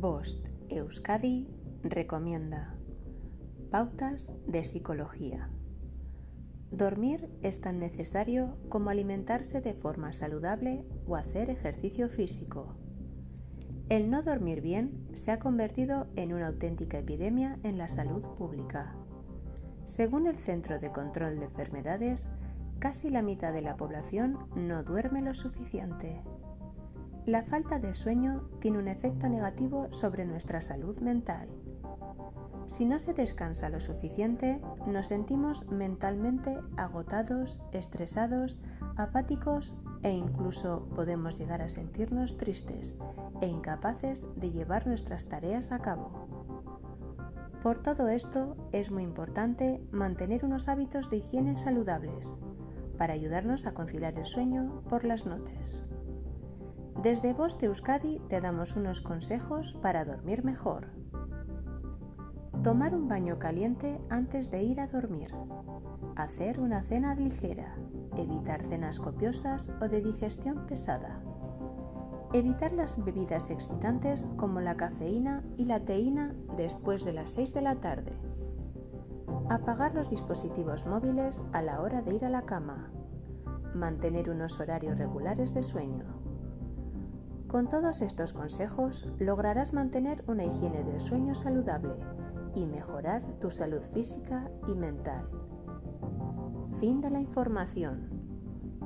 Bost Euskadi recomienda Pautas de psicología. Dormir es tan necesario como alimentarse de forma saludable o hacer ejercicio físico. El no dormir bien se ha convertido en una auténtica epidemia en la salud pública. Según el Centro de Control de Enfermedades, casi la mitad de la población no duerme lo suficiente. La falta de sueño tiene un efecto negativo sobre nuestra salud mental. Si no se descansa lo suficiente, nos sentimos mentalmente agotados, estresados, apáticos e incluso podemos llegar a sentirnos tristes e incapaces de llevar nuestras tareas a cabo. Por todo esto es muy importante mantener unos hábitos de higiene saludables para ayudarnos a conciliar el sueño por las noches. Desde Voz de Euskadi te damos unos consejos para dormir mejor. Tomar un baño caliente antes de ir a dormir. Hacer una cena ligera. Evitar cenas copiosas o de digestión pesada. Evitar las bebidas excitantes como la cafeína y la teína después de las 6 de la tarde. Apagar los dispositivos móviles a la hora de ir a la cama. Mantener unos horarios regulares de sueño con todos estos consejos lograrás mantener una higiene del sueño saludable y mejorar tu salud física y mental. Fin de la información.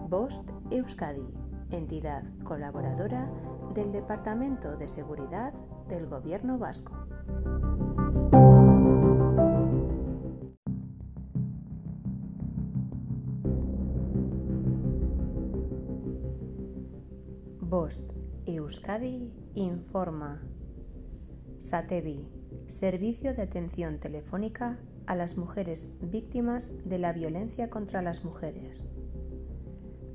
Bost Euskadi, entidad colaboradora del Departamento de Seguridad del Gobierno Vasco. Bost Euskadi informa. SATEVI, Servicio de Atención Telefónica a las Mujeres Víctimas de la Violencia contra las Mujeres.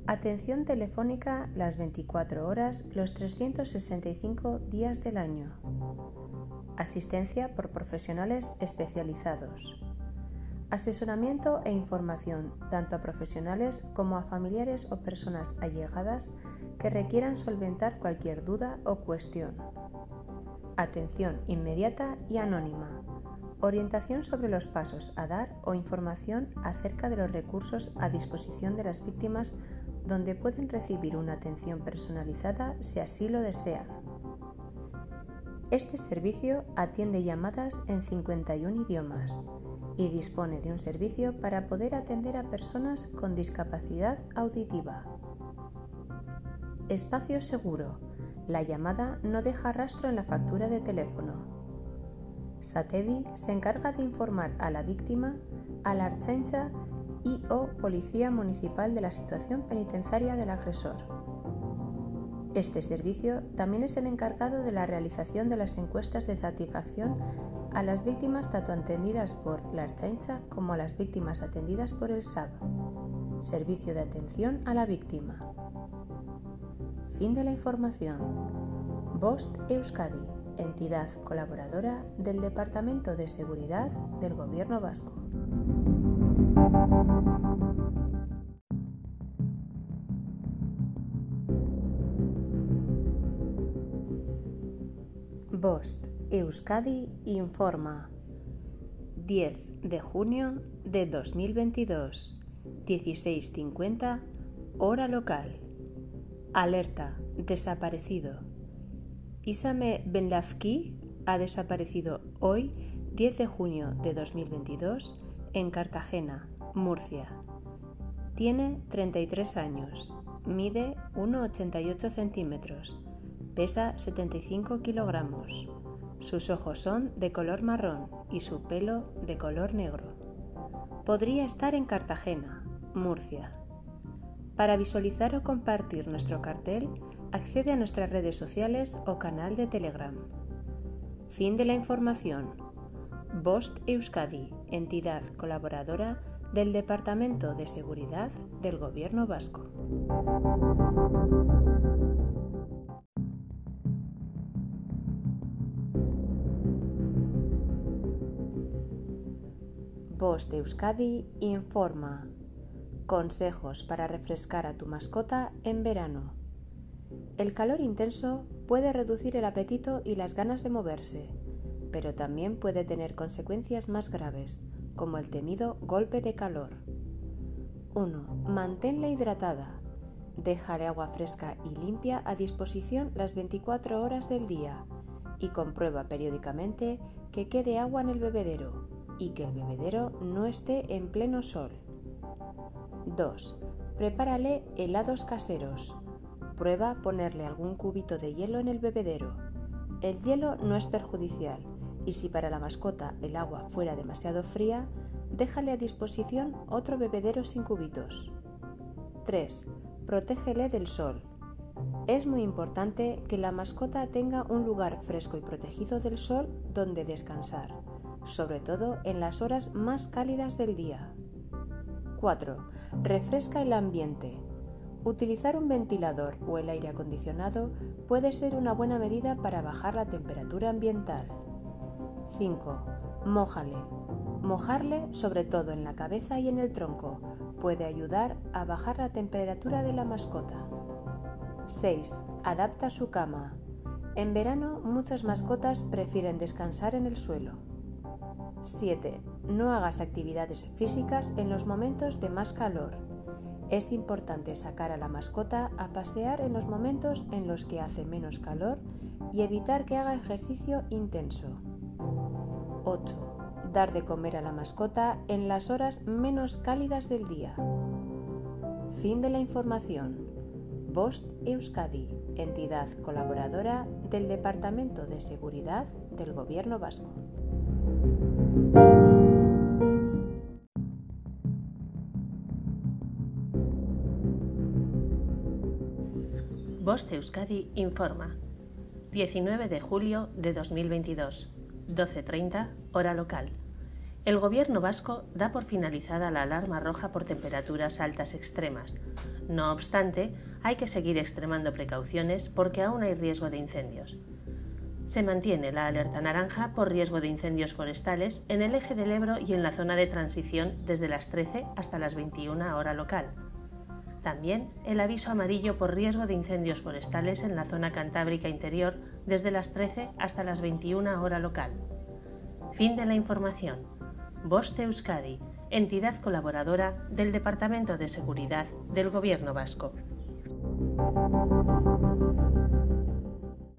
Atención telefónica las 24 horas, los 365 días del año. Asistencia por profesionales especializados. Asesoramiento e información tanto a profesionales como a familiares o personas allegadas que requieran solventar cualquier duda o cuestión. Atención inmediata y anónima. Orientación sobre los pasos a dar o información acerca de los recursos a disposición de las víctimas donde pueden recibir una atención personalizada si así lo desean. Este servicio atiende llamadas en 51 idiomas y dispone de un servicio para poder atender a personas con discapacidad auditiva. Espacio seguro. La llamada no deja rastro en la factura de teléfono. Satevi se encarga de informar a la víctima, a la Archancha y o Policía Municipal de la situación penitenciaria del agresor. Este servicio también es el encargado de la realización de las encuestas de satisfacción a las víctimas tanto atendidas por la Archancha como a las víctimas atendidas por el SAB, Servicio de Atención a la Víctima. Fin de la información. Bost Euskadi, entidad colaboradora del Departamento de Seguridad del Gobierno Vasco. Bost Euskadi informa 10 de junio de 2022, 16.50 hora local. Alerta, desaparecido. Isame Benlafki ha desaparecido hoy, 10 de junio de 2022, en Cartagena, Murcia. Tiene 33 años, mide 1,88 centímetros, pesa 75 kilogramos. Sus ojos son de color marrón y su pelo de color negro. Podría estar en Cartagena, Murcia, para visualizar o compartir nuestro cartel, accede a nuestras redes sociales o canal de Telegram. Fin de la información. Bost Euskadi, entidad colaboradora del Departamento de Seguridad del Gobierno Vasco. Bost Euskadi informa Consejos para refrescar a tu mascota en verano. El calor intenso puede reducir el apetito y las ganas de moverse, pero también puede tener consecuencias más graves, como el temido golpe de calor. 1. Manténla hidratada. Déjale agua fresca y limpia a disposición las 24 horas del día y comprueba periódicamente que quede agua en el bebedero y que el bebedero no esté en pleno sol. 2. Prepárale helados caseros. Prueba ponerle algún cubito de hielo en el bebedero. El hielo no es perjudicial y si para la mascota el agua fuera demasiado fría, déjale a disposición otro bebedero sin cubitos. 3. Protégele del sol. Es muy importante que la mascota tenga un lugar fresco y protegido del sol donde descansar, sobre todo en las horas más cálidas del día. 4. Refresca el ambiente. Utilizar un ventilador o el aire acondicionado puede ser una buena medida para bajar la temperatura ambiental. 5. Mójale. Mojarle, sobre todo en la cabeza y en el tronco, puede ayudar a bajar la temperatura de la mascota. 6. Adapta su cama. En verano muchas mascotas prefieren descansar en el suelo. 7. No hagas actividades físicas en los momentos de más calor. Es importante sacar a la mascota a pasear en los momentos en los que hace menos calor y evitar que haga ejercicio intenso. 8. Dar de comer a la mascota en las horas menos cálidas del día. Fin de la información. Bost Euskadi, entidad colaboradora del Departamento de Seguridad del Gobierno Vasco. Bost Euskadi informa. 19 de julio de 2022, 12.30, hora local. El Gobierno vasco da por finalizada la alarma roja por temperaturas altas extremas. No obstante, hay que seguir extremando precauciones porque aún hay riesgo de incendios. Se mantiene la alerta naranja por riesgo de incendios forestales en el eje del Ebro y en la zona de transición desde las 13 hasta las 21 hora local. También el aviso amarillo por riesgo de incendios forestales en la zona cantábrica interior desde las 13 hasta las 21 hora local. Fin de la información. Boste Euskadi, entidad colaboradora del Departamento de Seguridad del Gobierno Vasco.